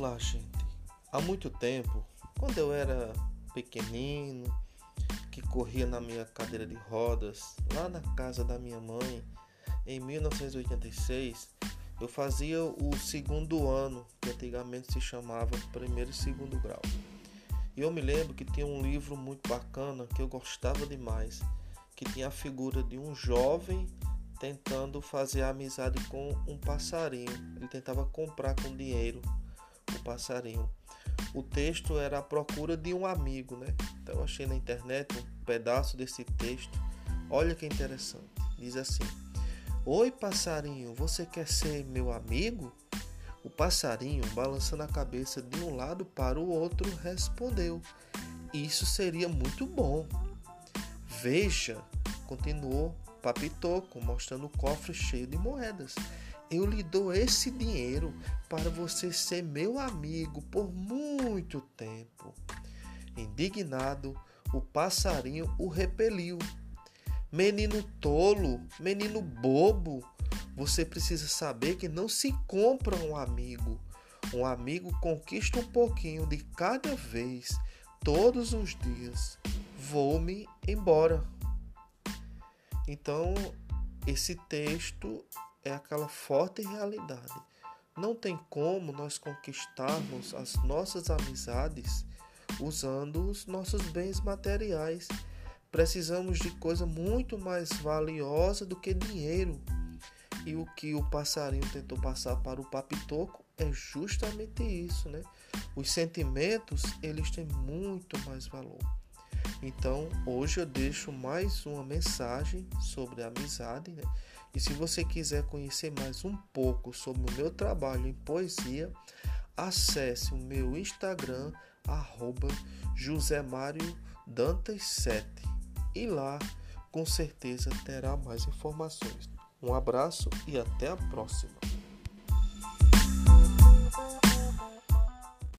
lá, gente. Há muito tempo, quando eu era pequenino, que corria na minha cadeira de rodas, lá na casa da minha mãe, em 1986, eu fazia o segundo ano, que antigamente se chamava primeiro e segundo grau. E eu me lembro que tinha um livro muito bacana que eu gostava demais, que tinha a figura de um jovem tentando fazer amizade com um passarinho. Ele tentava comprar com dinheiro o passarinho. O texto era a procura de um amigo, né? Então achei na internet um pedaço desse texto. Olha que interessante. Diz assim: Oi, passarinho, você quer ser meu amigo? O passarinho, balançando a cabeça de um lado para o outro, respondeu: Isso seria muito bom. Veja, continuou Papitoco, mostrando o cofre cheio de moedas. Eu lhe dou esse dinheiro para você ser meu amigo por muito tempo. Indignado, o passarinho o repeliu. Menino tolo, menino bobo, você precisa saber que não se compra um amigo. Um amigo conquista um pouquinho de cada vez, todos os dias. Vou-me embora. Então, esse texto é aquela forte realidade. Não tem como nós conquistarmos as nossas amizades usando os nossos bens materiais. Precisamos de coisa muito mais valiosa do que dinheiro. E o que o passarinho tentou passar para o papitoco é justamente isso, né? Os sentimentos, eles têm muito mais valor. Então, hoje eu deixo mais uma mensagem sobre amizade, né? E se você quiser conhecer mais um pouco sobre o meu trabalho em poesia, acesse o meu Instagram, arroba Dantas7 e lá com certeza terá mais informações. Um abraço e até a próxima.